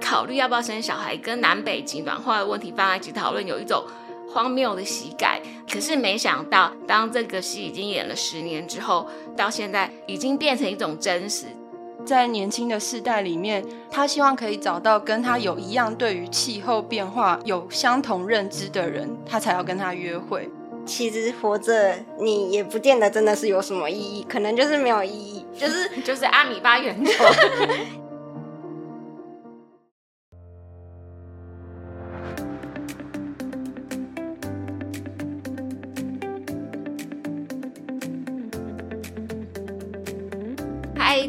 考虑要不要生小孩跟南北极暖化的问题放在一起讨论，有一种荒谬的喜感。可是没想到，当这个戏已经演了十年之后，到现在已经变成一种真实。在年轻的世代里面，他希望可以找到跟他有一样对于气候变化有相同认知的人，他才要跟他约会。其实活着，你也不见得真的是有什么意义，可能就是没有意义，就是 就是阿米巴圆球。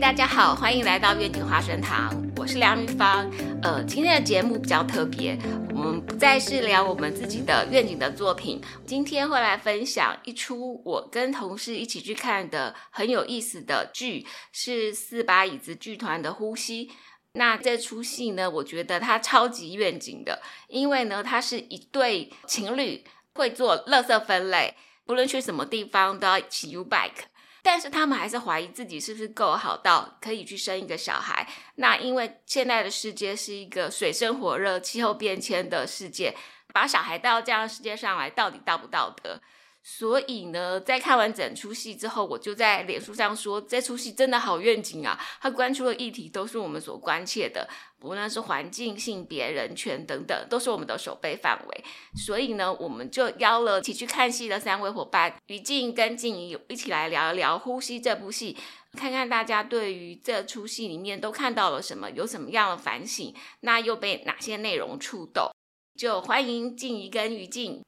大家好，欢迎来到愿景花生堂，我是梁玉芳。呃，今天的节目比较特别，我们不再是聊我们自己的愿景的作品，今天会来分享一出我跟同事一起去看的很有意思的剧，是四把椅子剧团的《呼吸》。那这出戏呢，我觉得它超级愿景的，因为呢，它是一对情侣会做垃圾分类，不论去什么地方都要骑 U bike。但是他们还是怀疑自己是不是够好到可以去生一个小孩。那因为现在的世界是一个水深火热、气候变迁的世界，把小孩带到这样的世界上来，到底道不道德？所以呢，在看完整出戏之后，我就在脸书上说，这出戏真的好愿景啊！他关注的议题都是我们所关切的，不论是环境、性别、人权等等，都是我们的守备范围。所以呢，我们就邀了一起去看戏的三位伙伴于静跟静怡一起来聊一聊《呼吸》这部戏，看看大家对于这出戏里面都看到了什么，有什么样的反省，那又被哪些内容触动？就欢迎静怡跟于静。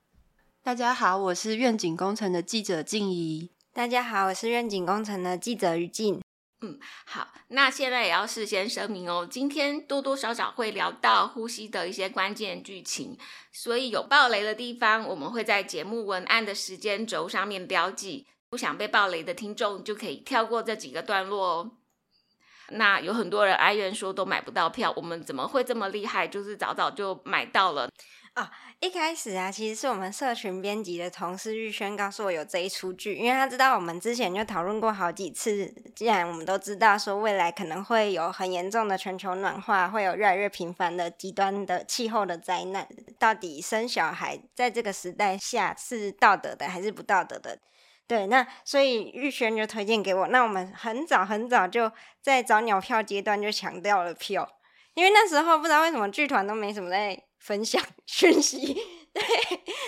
大家好，我是愿景工程的记者静怡。大家好，我是愿景工程的记者于静。嗯，好，那现在也要事先声明哦，今天多多少少会聊到呼吸的一些关键剧情，所以有暴雷的地方，我们会在节目文案的时间轴上面标记。不想被暴雷的听众就可以跳过这几个段落哦。那有很多人哀怨说都买不到票，我们怎么会这么厉害？就是早早就买到了啊。一开始啊，其实是我们社群编辑的同事玉轩告诉我有这一出剧，因为他知道我们之前就讨论过好几次。既然我们都知道说未来可能会有很严重的全球暖化，会有越来越频繁的极端的气候的灾难，到底生小孩在这个时代下是道德的还是不道德的？对，那所以玉轩就推荐给我，那我们很早很早就在找鸟票阶段就抢掉了票，因为那时候不知道为什么剧团都没什么在。分享 讯息，对，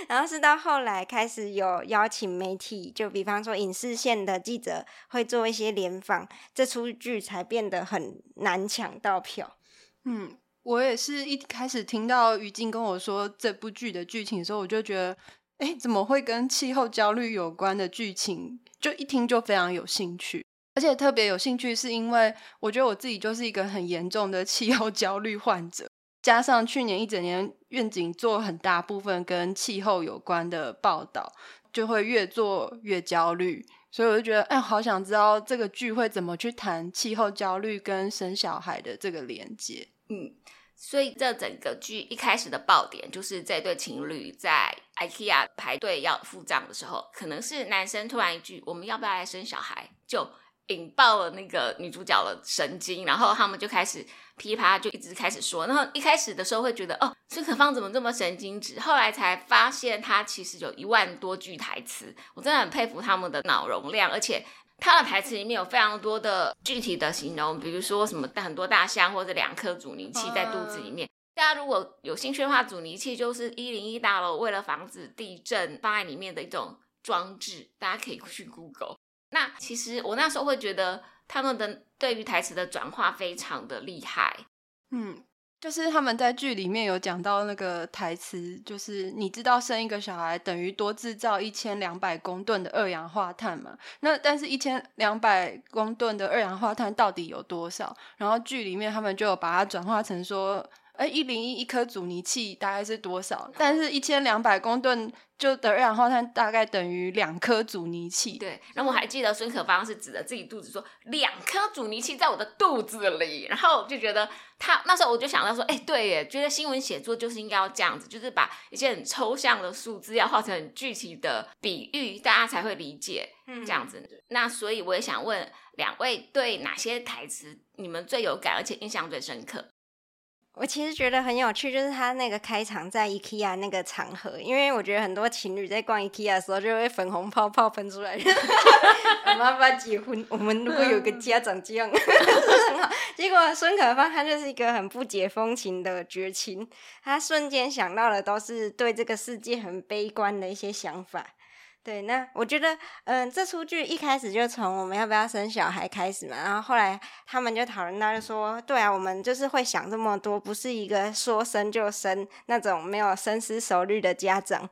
然后是到后来开始有邀请媒体，就比方说影视线的记者会做一些联访，这出剧才变得很难抢到票。嗯，我也是一开始听到于静跟我说这部剧的剧情的时候，我就觉得，哎，怎么会跟气候焦虑有关的剧情？就一听就非常有兴趣，而且特别有兴趣是因为我觉得我自己就是一个很严重的气候焦虑患者。加上去年一整年愿景做很大部分跟气候有关的报道，就会越做越焦虑，所以我就觉得，哎，好想知道这个剧会怎么去谈气候焦虑跟生小孩的这个连接。嗯，所以这整个剧一开始的爆点就是这对情侣在 IKEA 排队要付账的时候，可能是男生突然一句“我们要不要来生小孩”，就引爆了那个女主角的神经，然后他们就开始。噼啪就一直开始说，然后一开始的时候会觉得哦，孙可芳怎么这么神经质？后来才发现她其实有一万多句台词，我真的很佩服他们的脑容量，而且他的台词里面有非常多的具体的形容，比如说什么很多大象或者两颗阻尼器在肚子里面。大家如果有兴趣的话，阻尼器就是一零一大楼为了防止地震放在里面的一种装置，大家可以去 Google。那其实我那时候会觉得。他们的对于台词的转化非常的厉害，嗯，就是他们在剧里面有讲到那个台词，就是你知道生一个小孩等于多制造一千两百公吨的二氧化碳嘛？那但是一千两百公吨的二氧化碳到底有多少？然后剧里面他们就有把它转化成说。哎，一零一一颗阻尼器大概是多少？但是一千两百公吨就的二氧化碳大概等于两颗阻尼器。对，然后我还记得孙可芳是指着自己肚子说：“两颗阻尼器在我的肚子里。”然后就觉得他那时候我就想到说：“哎，对耶，觉得新闻写作就是应该要这样子，就是把一些很抽象的数字要画成很具体的比喻，大家才会理解。嗯这样子，那所以我也想问两位，对哪些台词你们最有感，而且印象最深刻？”我其实觉得很有趣，就是他那个开场在 IKEA 那个场合，因为我觉得很多情侣在逛 IKEA 的时候就会粉红泡泡喷出来，我们要不要结婚？我们如果有个家长这样，是很好。结果孙可芳她就是一个很不解风情的绝情，她瞬间想到的都是对这个世界很悲观的一些想法。对，那我觉得，嗯，这出剧一开始就从我们要不要生小孩开始嘛，然后后来他们就讨论到，就说，对啊，我们就是会想这么多，不是一个说生就生那种没有深思熟虑的家长，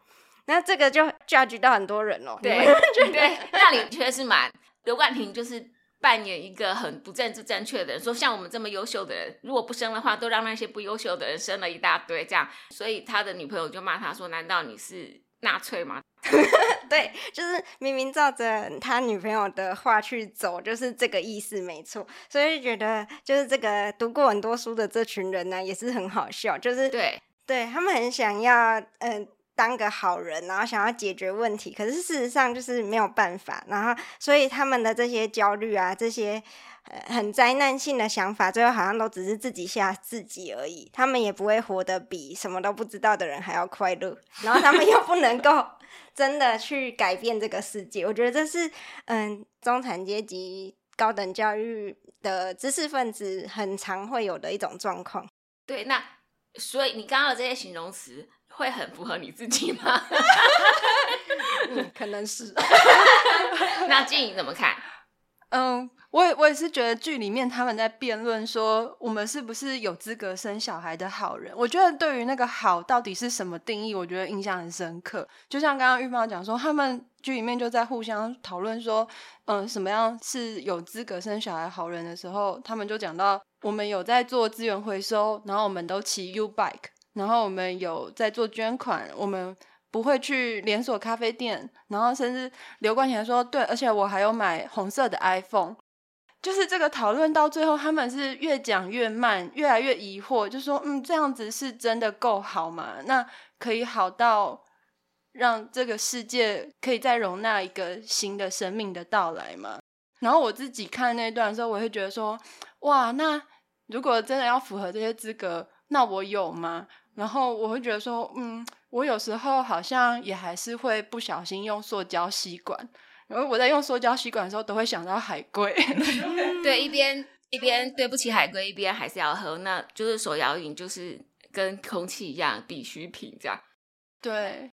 那这个就 judge 到很多人哦。对对，那你确实蛮刘冠廷就是扮演一个很不政治正确的人，说像我们这么优秀的人，如果不生的话，都让那些不优秀的人生了一大堆，这样，所以他的女朋友就骂他说，难道你是纳粹吗？对，就是明明照着他女朋友的话去走，就是这个意思，没错。所以觉得，就是这个读过很多书的这群人呢，也是很好笑。就是对，对他们很想要，嗯，当个好人，然后想要解决问题，可是事实上就是没有办法。然后，所以他们的这些焦虑啊，这些。很灾难性的想法，最后好像都只是自己吓自己而已。他们也不会活得比什么都不知道的人还要快乐，然后他们又不能够 真的去改变这个世界。我觉得这是嗯，中产阶级高等教育的知识分子很常会有的一种状况。对，那所以你刚刚的这些形容词会很符合你自己吗？嗯，可能是。那静怡怎么看？嗯。我也我也是觉得剧里面他们在辩论说我们是不是有资格生小孩的好人。我觉得对于那个好到底是什么定义，我觉得印象很深刻。就像刚刚玉芳讲说，他们剧里面就在互相讨论说，嗯，什么样是有资格生小孩好人的时候，他们就讲到我们有在做资源回收，然后我们都骑 U bike，然后我们有在做捐款，我们不会去连锁咖啡店，然后甚至刘冠廷说，对，而且我还有买红色的 iPhone。就是这个讨论到最后，他们是越讲越慢，越来越疑惑，就说：“嗯，这样子是真的够好吗？那可以好到让这个世界可以再容纳一个新的生命的到来吗？”然后我自己看那段的时候，我会觉得说：“哇，那如果真的要符合这些资格，那我有吗？”然后我会觉得说：“嗯，我有时候好像也还是会不小心用塑胶吸管。”然后我在用塑胶吸管的时候，都会想到海龟。对，一边一边对不起海龟，一边还是要喝，那就是手摇饮，就是跟空气一样必需品这样。对。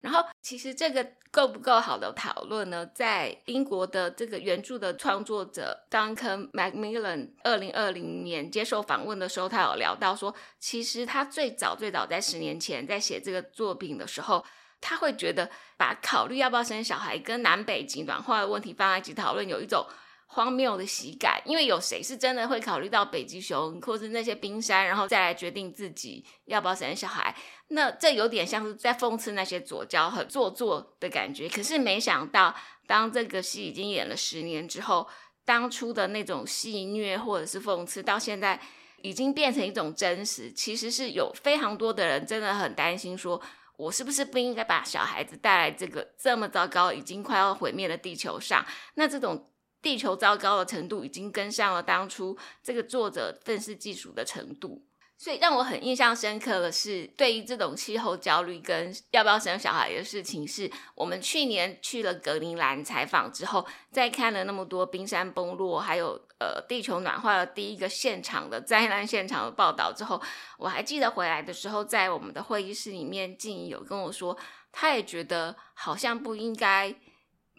然后，其实这个够不够好的讨论呢？在英国的这个原著的创作者 Duncan Macmillan 二零二零年接受访问的时候，他有聊到说，其实他最早最早在十年前在写这个作品的时候。他会觉得把考虑要不要生小孩跟南北极暖化的问题放在一起讨论，有一种荒谬的喜感。因为有谁是真的会考虑到北极熊或是那些冰山，然后再来决定自己要不要生小孩？那这有点像是在讽刺那些左交很做作的感觉。可是没想到，当这个戏已经演了十年之后，当初的那种戏谑或者是讽刺，到现在已经变成一种真实。其实是有非常多的人真的很担心说。我是不是不应该把小孩子带来这个这么糟糕、已经快要毁灭的地球上？那这种地球糟糕的程度，已经跟上了当初这个作者愤世嫉俗的程度。所以让我很印象深刻的是，对于这种气候焦虑跟要不要生小孩的事情，是我们去年去了格陵兰采访之后，在看了那么多冰山崩落，还有呃地球暖化的第一个现场的灾难现场的报道之后，我还记得回来的时候，在我们的会议室里面，静怡有跟我说，他也觉得好像不应该，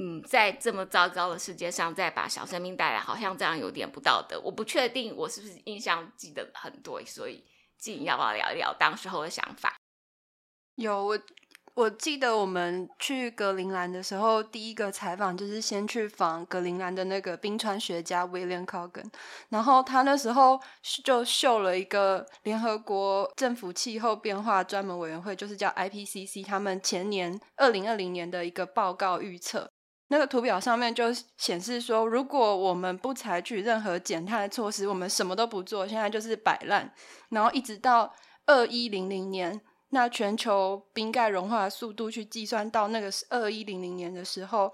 嗯，在这么糟糕的世界上再把小生命带来，好像这样有点不道德。我不确定我是不是印象记得很多，所以。静要不要聊一聊当时候的想法？有我，我记得我们去格陵兰的时候，第一个采访就是先去访格陵兰的那个冰川学家 William Cogan，然后他那时候就秀了一个联合国政府气候变化专门委员会，就是叫 IPCC，他们前年二零二零年的一个报告预测。那个图表上面就显示说，如果我们不采取任何减碳的措施，我们什么都不做，现在就是摆烂。然后一直到二一零零年，那全球冰盖融化的速度去计算到那个是二一零零年的时候，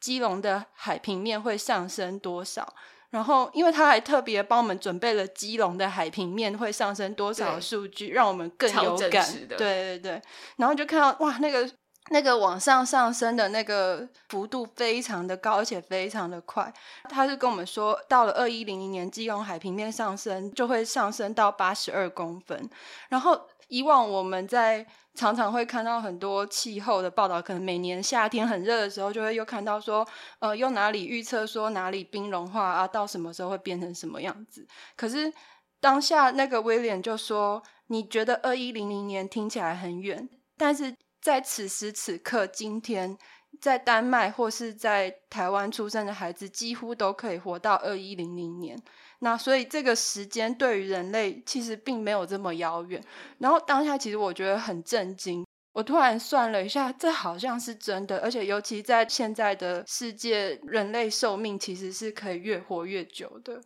基隆的海平面会上升多少？然后，因为他还特别帮我们准备了基隆的海平面会上升多少的数据，让我们更有感。对对对，然后就看到哇，那个那个往上上升的那个幅度非常的高，而且非常的快。他是跟我们说，到了二一零零年，基隆海平面上升就会上升到八十二公分。然后以往我们在常常会看到很多气候的报道，可能每年夏天很热的时候，就会又看到说，呃，又哪里预测说哪里冰融化啊，到什么时候会变成什么样子。可是当下那个威廉就说，你觉得二一零零年听起来很远，但是在此时此刻，今天在丹麦或是在台湾出生的孩子，几乎都可以活到二一零零年。那所以这个时间对于人类其实并没有这么遥远。然后当下其实我觉得很震惊，我突然算了一下，这好像是真的，而且尤其在现在的世界，人类寿命其实是可以越活越久的，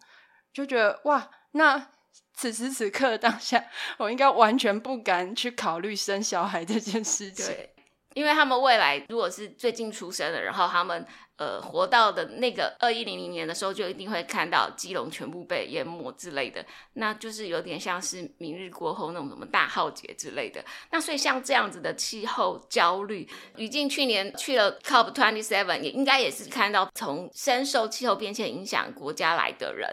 就觉得哇，那此时此刻当下，我应该完全不敢去考虑生小孩这件事情。因为他们未来如果是最近出生的，然后他们呃活到的那个二一零零年的时候，就一定会看到基隆全部被淹没之类的，那就是有点像是明日过后那种什么大浩劫之类的。那所以像这样子的气候焦虑，于静去年去了 COP twenty seven，也应该也是看到从深受气候变迁影响国家来的人，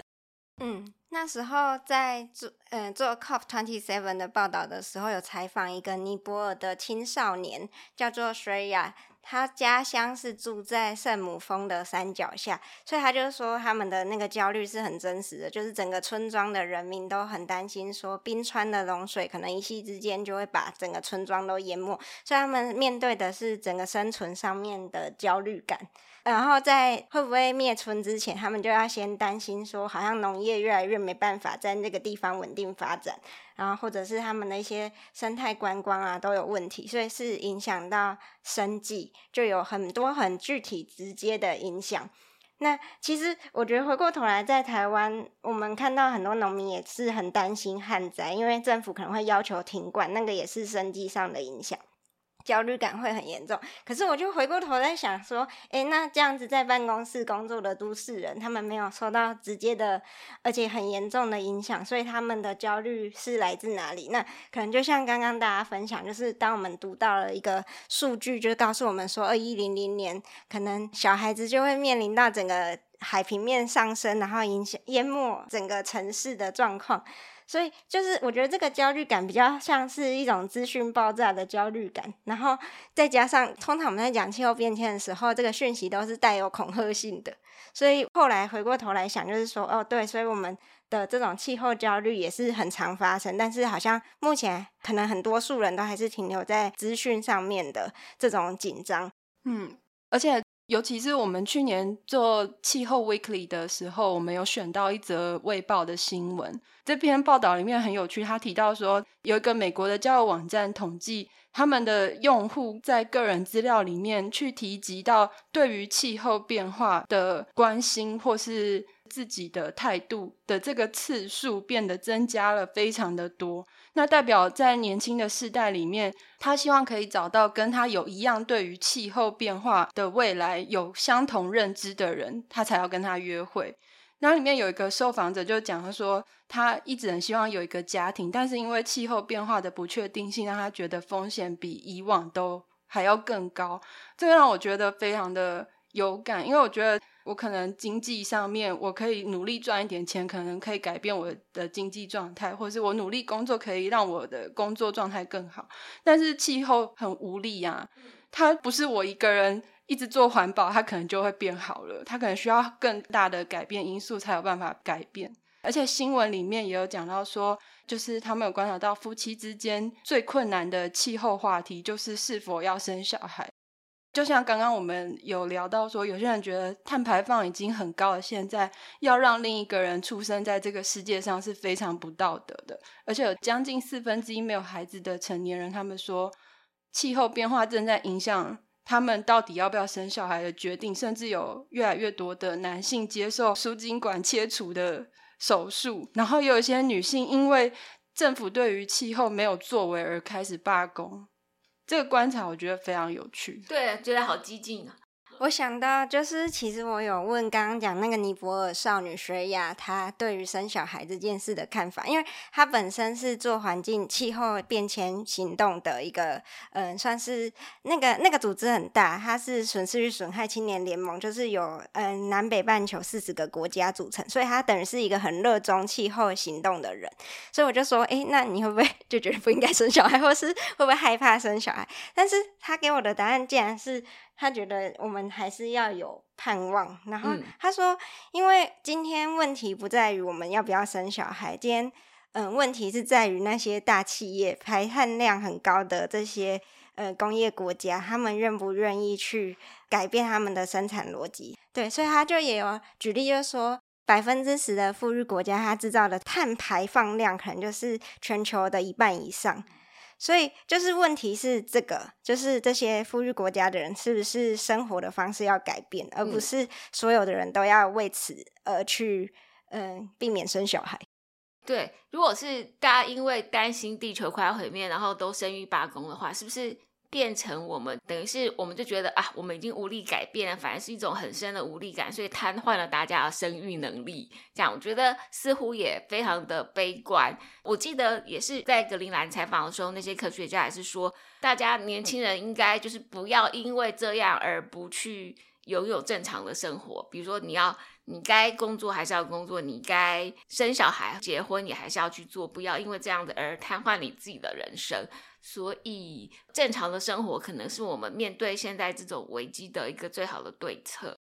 嗯。那时候在做嗯做 COP twenty seven 的报道的时候，有采访一个尼泊尔的青少年，叫做 Shreya，他家乡是住在圣母峰的山脚下，所以他就说他们的那个焦虑是很真实的，就是整个村庄的人民都很担心，说冰川的融水可能一夕之间就会把整个村庄都淹没，所以他们面对的是整个生存上面的焦虑感。然后在会不会灭村之前，他们就要先担心说，好像农业越来越没办法在那个地方稳定发展，然后或者是他们的一些生态观光啊都有问题，所以是影响到生计，就有很多很具体直接的影响。那其实我觉得回过头来，在台湾，我们看到很多农民也是很担心旱灾，因为政府可能会要求停灌，那个也是生计上的影响。焦虑感会很严重，可是我就回过头在想说，诶，那这样子在办公室工作的都市人，他们没有受到直接的，而且很严重的影响，所以他们的焦虑是来自哪里？那可能就像刚刚大家分享，就是当我们读到了一个数据，就告诉我们说，二一零零年可能小孩子就会面临到整个海平面上升，然后影响淹没整个城市的状况。所以就是我觉得这个焦虑感比较像是一种资讯爆炸的焦虑感，然后再加上通常我们在讲气候变迁的时候，这个讯息都是带有恐吓性的。所以后来回过头来想，就是说哦，对，所以我们的这种气候焦虑也是很常发生，但是好像目前可能很多数人都还是停留在资讯上面的这种紧张。嗯，而且。尤其是我们去年做气候 weekly 的时候，我们有选到一则卫报的新闻。这篇报道里面很有趣，他提到说，有一个美国的交友网站统计，他们的用户在个人资料里面去提及到对于气候变化的关心，或是自己的态度的这个次数变得增加了非常的多。那代表在年轻的世代里面，他希望可以找到跟他有一样对于气候变化的未来有相同认知的人，他才要跟他约会。那里面有一个受访者就讲，他说他一直很希望有一个家庭，但是因为气候变化的不确定性，让他觉得风险比以往都还要更高。这个让我觉得非常的有感，因为我觉得。我可能经济上面，我可以努力赚一点钱，可能可以改变我的经济状态，或者是我努力工作可以让我的工作状态更好。但是气候很无力啊，它不是我一个人一直做环保，它可能就会变好了。它可能需要更大的改变因素才有办法改变。而且新闻里面也有讲到说，就是他们有观察到夫妻之间最困难的气候话题，就是是否要生小孩。就像刚刚我们有聊到说，有些人觉得碳排放已经很高了，现在要让另一个人出生在这个世界上是非常不道德的。而且有将近四分之一没有孩子的成年人，他们说气候变化正在影响他们到底要不要生小孩的决定，甚至有越来越多的男性接受输精管切除的手术，然后有一些女性因为政府对于气候没有作为而开始罢工。这个观察我觉得非常有趣，对，觉得好激进啊！我想到就是，其实我有问刚刚讲那个尼泊尔少女水雅，她对于生小孩这件事的看法，因为她本身是做环境气候变迁行动的一个，嗯，算是那个那个组织很大，它是损失与损害青年联盟，就是有嗯南北半球四十个国家组成，所以她等于是一个很热衷气候行动的人。所以我就说，哎，那你会不会就觉得不应该生小孩，或是会不会害怕生小孩？但是她给我的答案竟然是。他觉得我们还是要有盼望，然后他说，因为今天问题不在于我们要不要生小孩，今天嗯，问题是在于那些大企业排碳量很高的这些呃工业国家，他们愿不愿意去改变他们的生产逻辑？对，所以他就也有举例，就是说百分之十的富裕国家，它制造的碳排放量可能就是全球的一半以上。所以就是问题是这个，就是这些富裕国家的人是不是生活的方式要改变，而不是所有的人都要为此而去嗯避免生小孩。对，如果是大家因为担心地球快要毁灭，然后都生育罢工的话，是不是？变成我们等于是，我们就觉得啊，我们已经无力改变了，反而是一种很深的无力感，所以瘫痪了大家的生育能力。这样我觉得似乎也非常的悲观。我记得也是在格林兰采访的时候，那些科学家也是说，大家年轻人应该就是不要因为这样而不去拥有正常的生活。比如说，你要你该工作还是要工作，你该生小孩、结婚你还是要去做，不要因为这样子而瘫痪你自己的人生。所以，正常的生活可能是我们面对现在这种危机的一个最好的对策。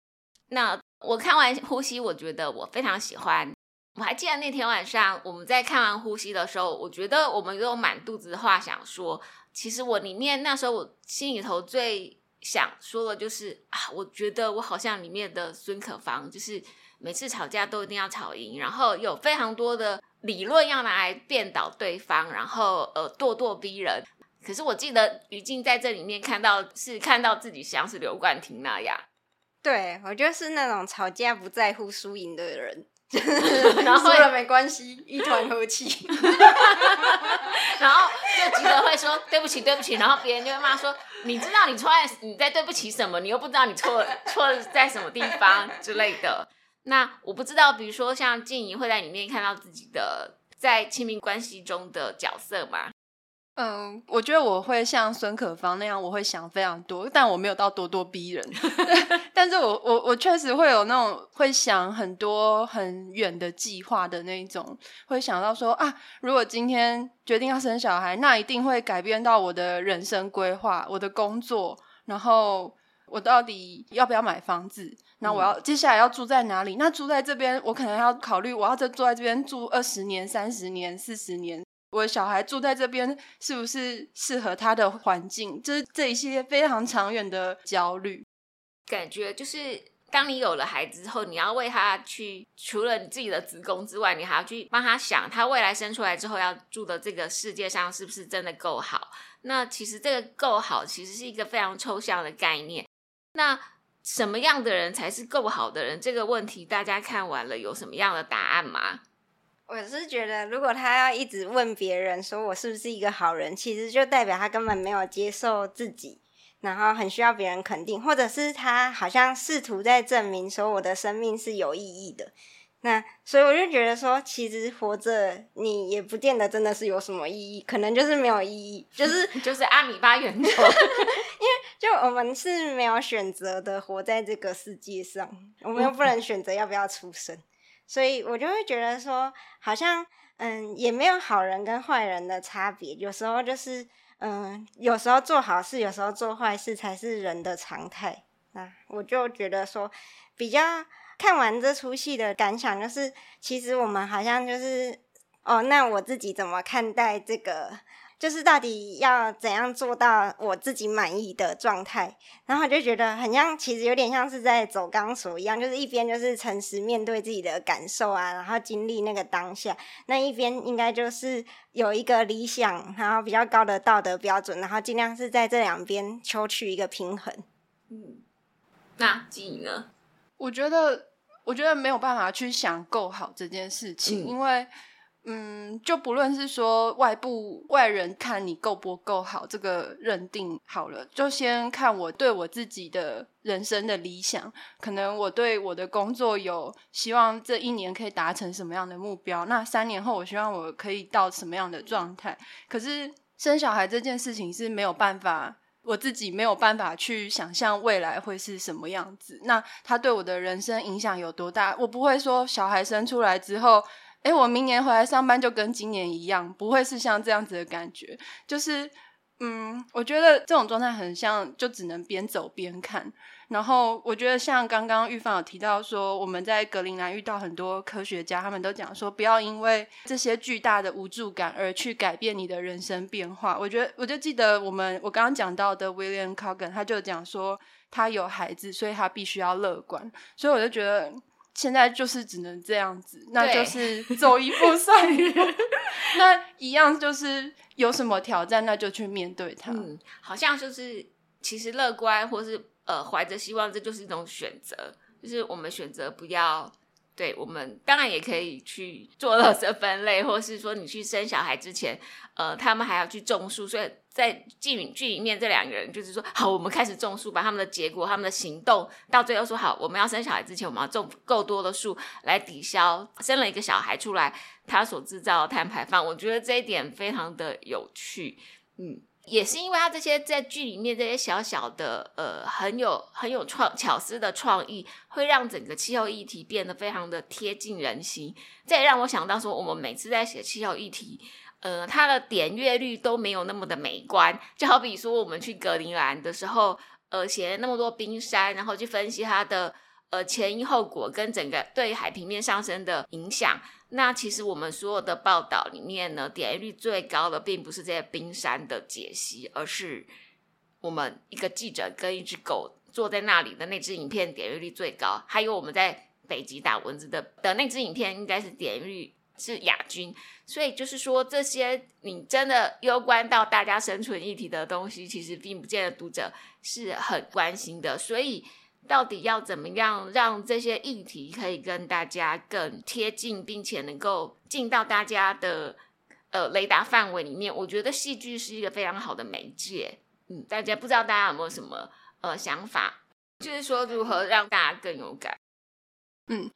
那我看完呼吸，我觉得我非常喜欢。我还记得那天晚上我们在看完呼吸的时候，我觉得我们有满肚子的话想说。其实我里面那时候我心里头最想说的就是啊，我觉得我好像里面的孙可芳，就是每次吵架都一定要吵赢，然后有非常多的。理论要拿来辩倒对方，然后呃咄咄逼人。可是我记得于静在这里面看到是看到自己像是刘冠廷那样，对我就是那种吵架不在乎输赢的人，然后输了没关系，一团和气。然后就急着会说对不起对不起，然后别人就会骂说你知道你错在你在对不起什么，你又不知道你错错在什么地方之类的。那我不知道，比如说像静怡会在里面看到自己的在亲密关系中的角色吗？嗯，我觉得我会像孙可芳那样，我会想非常多，但我没有到咄咄逼人。但是我我我确实会有那种会想很多很远的计划的那一种，会想到说啊，如果今天决定要生小孩，那一定会改变到我的人生规划、我的工作，然后我到底要不要买房子？那我要接下来要住在哪里？那住在这边，我可能要考虑，我要在住在这边住二十年、三十年、四十年。我的小孩住在这边，是不是适合他的环境？就是这一系列非常长远的焦虑，感觉就是当你有了孩子之后，你要为他去，除了你自己的子宫之外，你还要去帮他想，他未来生出来之后要住的这个世界上是不是真的够好？那其实这个够好，其实是一个非常抽象的概念。那什么样的人才是够好的人？这个问题大家看完了有什么样的答案吗？我是觉得，如果他要一直问别人说我是不是一个好人，其实就代表他根本没有接受自己，然后很需要别人肯定，或者是他好像试图在证明说我的生命是有意义的。那所以我就觉得说，其实活着你也不见得真的是有什么意义，可能就是没有意义，就是 就是阿米巴圆球，因 为就我们是没有选择的活在这个世界上，我们又不能选择要不要出生，所以我就会觉得说，好像嗯也没有好人跟坏人的差别，有时候就是嗯有时候做好事，有时候做坏事才是人的常态。那我就觉得说比较。看完这出戏的感想就是，其实我们好像就是哦，那我自己怎么看待这个？就是到底要怎样做到我自己满意的状态？然后我就觉得很像，其实有点像是在走钢索一样，就是一边就是诚实面对自己的感受啊，然后经历那个当下；那一边应该就是有一个理想，然后比较高的道德标准，然后尽量是在这两边求取一个平衡。嗯，那经营呢？我觉得，我觉得没有办法去想够好这件事情，因为，嗯，就不论是说外部外人看你够不够好，这个认定好了，就先看我对我自己的人生的理想。可能我对我的工作有希望，这一年可以达成什么样的目标？那三年后，我希望我可以到什么样的状态？可是生小孩这件事情是没有办法。我自己没有办法去想象未来会是什么样子，那他对我的人生影响有多大？我不会说小孩生出来之后，哎，我明年回来上班就跟今年一样，不会是像这样子的感觉，就是。嗯，我觉得这种状态很像，就只能边走边看。然后我觉得像刚刚玉芳有提到说，我们在格陵兰遇到很多科学家，他们都讲说，不要因为这些巨大的无助感而去改变你的人生变化。我觉得我就记得我们我刚刚讲到的 William Cogan，他就讲说他有孩子，所以他必须要乐观。所以我就觉得现在就是只能这样子，那就是走一步算一步。那一样就是有什么挑战，那就去面对它。嗯，好像就是其实乐观，或是呃怀着希望，这就是一种选择。就是我们选择不要。对我们当然也可以去做垃圾分类，或是说你去生小孩之前，呃，他们还要去种树。所以在剧剧里面，这两个人就是说，好，我们开始种树，把他们的结果、他们的行动，到最后说好，我们要生小孩之前，我们要种够多的树来抵消生了一个小孩出来他所制造的碳排放。我觉得这一点非常的有趣，嗯。也是因为他这些在剧里面这些小小的呃很有很有创巧思的创意，会让整个气候议题变得非常的贴近人心。这也让我想到说，我们每次在写气候议题，呃，它的点阅率都没有那么的美观。就好比说，我们去格陵兰的时候，呃，写了那么多冰山，然后去分析它的呃前因后果跟整个对海平面上升的影响。那其实我们所有的报道里面呢，点击率最高的并不是这些冰山的解析，而是我们一个记者跟一只狗坐在那里的那支影片点击率最高。还有我们在北极打蚊子的的那支影片，应该是点击率是亚军。所以就是说，这些你真的攸关到大家生存议题的东西，其实并不见得读者是很关心的。所以。到底要怎么样让这些议题可以跟大家更贴近，并且能够进到大家的呃雷达范围里面？我觉得戏剧是一个非常好的媒介。嗯，大家不知道大家有没有什么呃想法，就是说如何让大家更有感？嗯，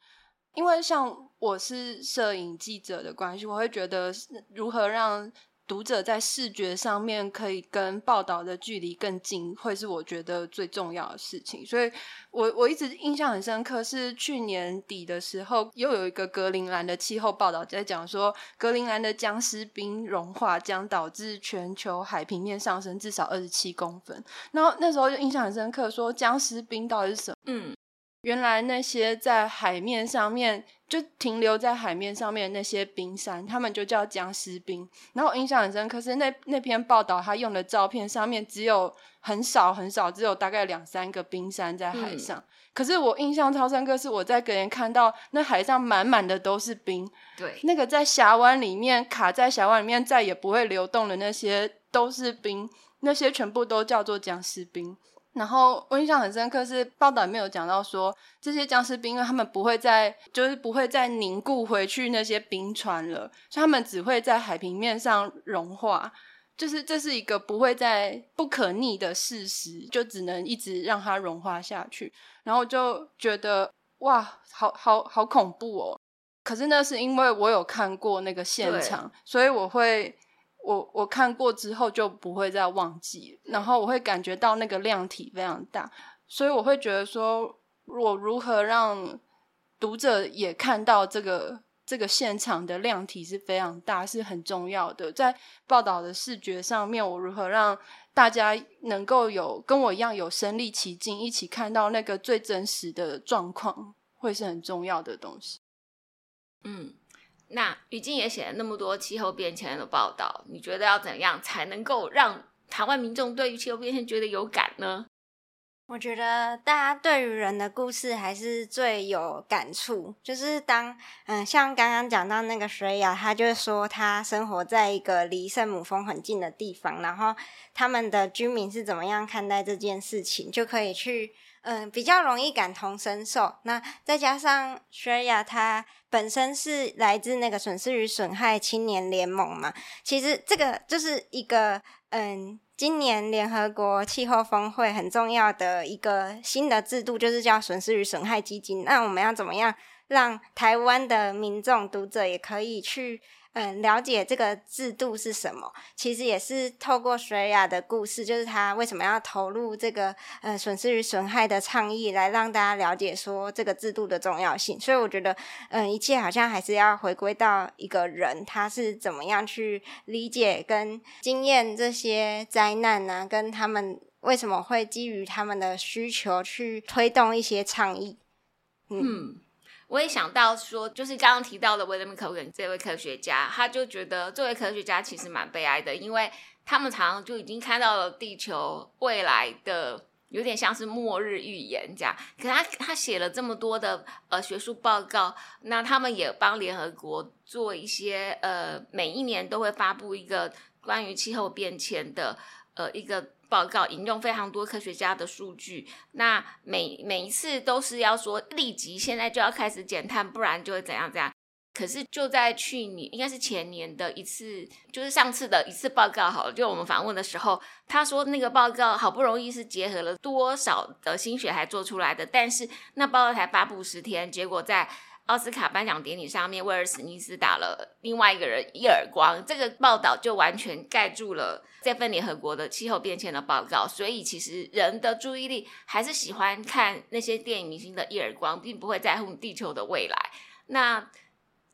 因为像我是摄影记者的关系，我会觉得如何让。读者在视觉上面可以跟报道的距离更近，会是我觉得最重要的事情。所以，我我一直印象很深刻，是去年底的时候，又有一个格陵兰的气候报道在讲说，格陵兰的僵尸冰融化将导致全球海平面上升至少二十七公分。然后那时候就印象很深刻，说僵尸冰到底是什么？嗯。原来那些在海面上面就停留在海面上面那些冰山，他们就叫僵尸冰。然后印象很深，可是那那篇报道他用的照片上面只有很少很少，只有大概两三个冰山在海上。可是我印象超深刻，是我在隔天看到那海上满满的都是冰。对，那个在峡湾里面卡在峡湾里面再也不会流动的那些都是冰，那些全部都叫做僵尸冰。然后我印象很深刻，是报道里面有讲到说，这些僵尸冰，因为他们不会再，就是不会再凝固回去那些冰川了，所以他们只会在海平面上融化，就是这是一个不会再不可逆的事实，就只能一直让它融化下去。然后就觉得哇，好好好恐怖哦！可是那是因为我有看过那个现场，所以我会。我我看过之后就不会再忘记，然后我会感觉到那个量体非常大，所以我会觉得说，我如何让读者也看到这个这个现场的量体是非常大，是很重要的。在报道的视觉上面，我如何让大家能够有跟我一样有身临其境，一起看到那个最真实的状况，会是很重要的东西。嗯。那于静也写了那么多气候变迁的报道，你觉得要怎样才能够让台湾民众对于气候变迁觉得有感呢？我觉得大家对于人的故事还是最有感触。就是当嗯，像刚刚讲到那个水雅，他就说他生活在一个离圣母峰很近的地方，然后他们的居民是怎么样看待这件事情，就可以去嗯比较容易感同身受。那再加上 Shreya 她本身是来自那个损失与损害青年联盟嘛，其实这个就是一个嗯。今年联合国气候峰会很重要的一个新的制度，就是叫损失与损害基金。那我们要怎么样让台湾的民众读者也可以去？嗯，了解这个制度是什么，其实也是透过水雅的故事，就是他为什么要投入这个呃损失与损害的倡议，来让大家了解说这个制度的重要性。所以我觉得，嗯，一切好像还是要回归到一个人，他是怎么样去理解跟经验这些灾难呢？跟他们为什么会基于他们的需求去推动一些倡议？嗯。我也想到说，就是刚刚提到的威廉·科恩这位科学家，他就觉得作为科学家其实蛮悲哀的，因为他们常常就已经看到了地球未来的有点像是末日预言这样。可他他写了这么多的呃学术报告，那他们也帮联合国做一些呃每一年都会发布一个关于气候变迁的呃一个。报告引用非常多科学家的数据，那每每一次都是要说立即现在就要开始减碳，不然就会怎样怎样。可是就在去年，应该是前年的一次，就是上次的一次报告，好了，就我们访问的时候，他说那个报告好不容易是结合了多少的心血才做出来的，但是那报告才发布十天，结果在。奥斯卡颁奖典礼上面，威尔史密斯打了另外一个人一耳光，这个报道就完全盖住了这份联合国的气候变迁的报告。所以，其实人的注意力还是喜欢看那些电影明星的一耳光，并不会在乎地球的未来。那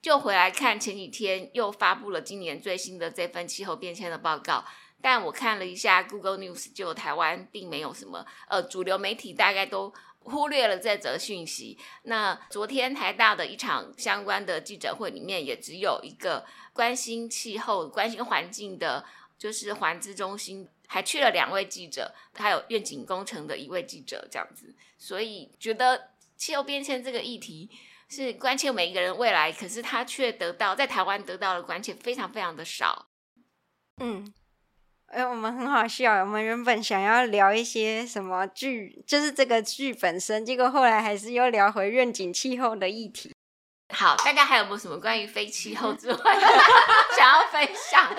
就回来看前几天又发布了今年最新的这份气候变迁的报告，但我看了一下 Google News，就台湾并没有什么，呃，主流媒体大概都。忽略了这则讯息。那昨天台大的一场相关的记者会里面，也只有一个关心气候、关心环境的，就是环资中心，还去了两位记者，还有愿景工程的一位记者，这样子。所以觉得气候变迁这个议题是关切每一个人未来，可是他却得到在台湾得到的关切非常非常的少。嗯。哎，我们很好笑。我们原本想要聊一些什么剧，就是这个剧本身，结果后来还是又聊回愿景气候的议题。好，大家还有没有什么关于非气候之外 想要分享？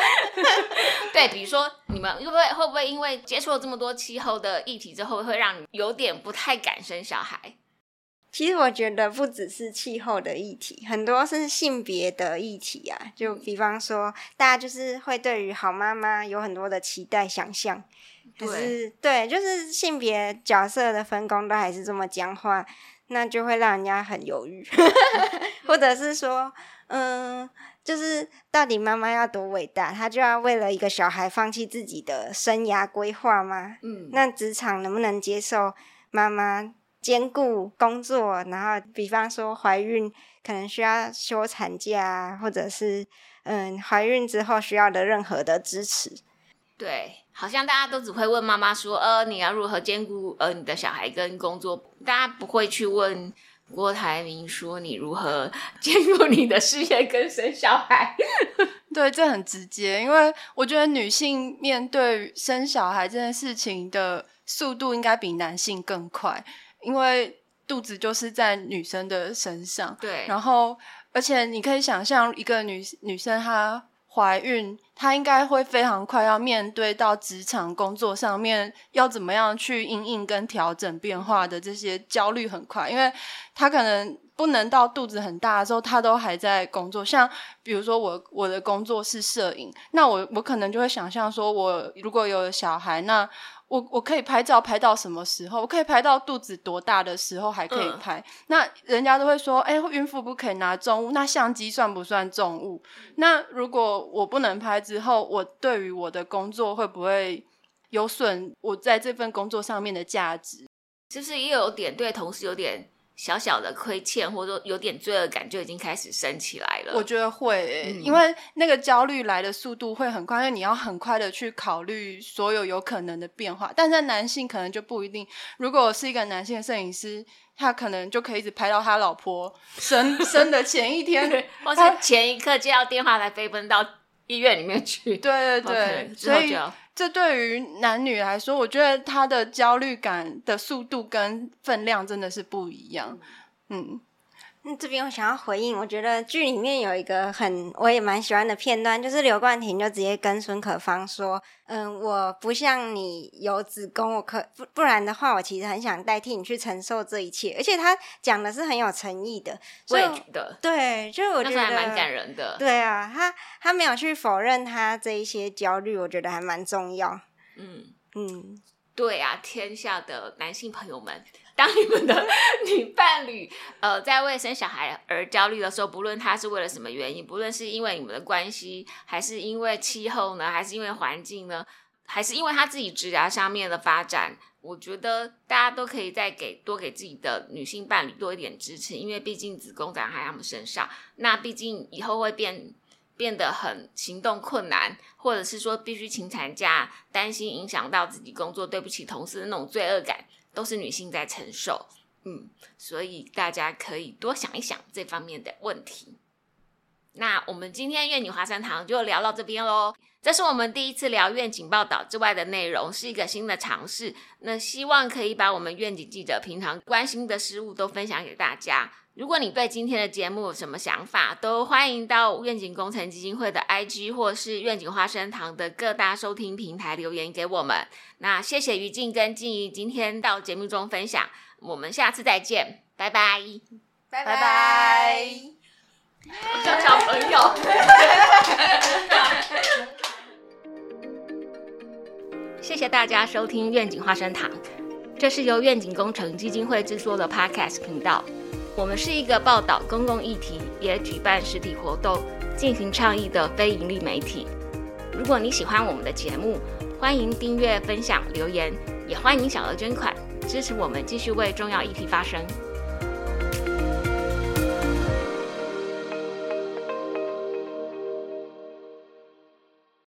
对，比如说你们会不会会不会因为接触了这么多气候的议题之后，会让你有点不太敢生小孩？其实我觉得不只是气候的议题，很多是性别的议题啊。就比方说，大家就是会对于好妈妈有很多的期待、想象，可是对，就是性别角色的分工都还是这么僵化，那就会让人家很犹豫，或者是说，嗯，就是到底妈妈要多伟大，她就要为了一个小孩放弃自己的生涯规划吗？嗯，那职场能不能接受妈妈？兼顾工作，然后比方说怀孕可能需要休产假，或者是嗯怀孕之后需要的任何的支持。对，好像大家都只会问妈妈说，呃，你要如何兼顾呃你的小孩跟工作，大家不会去问郭台铭说你如何兼顾你的事业跟生小孩。对，这很直接，因为我觉得女性面对生小孩这件事情的速度应该比男性更快。因为肚子就是在女生的身上，对。然后，而且你可以想象，一个女女生她怀孕，她应该会非常快要面对到职场工作上面要怎么样去应应跟调整变化的这些焦虑很快，因为她可能不能到肚子很大的时候，她都还在工作。像比如说我我的工作是摄影，那我我可能就会想象说，我如果有小孩，那我我可以拍照拍到什么时候？我可以拍到肚子多大的时候还可以拍。那人家都会说，哎，孕妇不可以拿重物，那相机算不算重物？那如果我不能拍之后，我对于我的工作会不会有损我在这份工作上面的价值？其实也有点对同事有点。小小的亏欠，或者说有点罪恶感，就已经开始升起来了。我觉得会，因为那个焦虑来的速度会很快，因为你要很快的去考虑所有有可能的变化。但在男性可能就不一定。如果是一个男性摄影师，他可能就可以一直拍到他老婆生 生的前一天，或是前一刻接到电话才飞奔到医院里面去。对对对，所以这对于男女来说，我觉得他的焦虑感的速度跟分量真的是不一样。嗯。嗯，这边我想要回应，我觉得剧里面有一个很我也蛮喜欢的片段，就是刘冠廷就直接跟孙可芳说：“嗯，我不像你有子宫，我可不不然的话，我其实很想代替你去承受这一切。”而且他讲的是很有诚意的，我也觉得，对，就我觉得还蛮感人的。对啊，他他没有去否认他这一些焦虑，我觉得还蛮重要。嗯嗯，对啊，天下的男性朋友们。当你们的 女伴侣呃在为生小孩而焦虑的时候，不论他是为了什么原因，不论是因为你们的关系，还是因为气候呢，还是因为环境呢，还是因为他自己职涯上面的发展，我觉得大家都可以再给多给自己的女性伴侣多一点支持，因为毕竟子宫长在他们身上，那毕竟以后会变变得很行动困难，或者是说必须请产假，担心影响到自己工作，对不起同事的那种罪恶感。都是女性在承受，嗯，所以大家可以多想一想这方面的问题。那我们今天愿景华山堂就聊到这边喽。这是我们第一次聊愿景报道之外的内容，是一个新的尝试。那希望可以把我们愿景记者平常关心的事物都分享给大家。如果你对今天的节目有什么想法，都欢迎到愿景工程基金会的 IG 或是愿景花生堂的各大收听平台留言给我们。那谢谢于静跟静怡今天到节目中分享，我们下次再见，拜拜，拜拜，小小朋友，谢谢大家收听愿景花生堂，这是由愿景工程基金会制作的 Podcast 频道。我们是一个报道公共议题，也举办实体活动、进行倡议的非盈利媒体。如果你喜欢我们的节目，欢迎订阅、分享、留言，也欢迎小额捐款支持我们，继续为重要议题发声。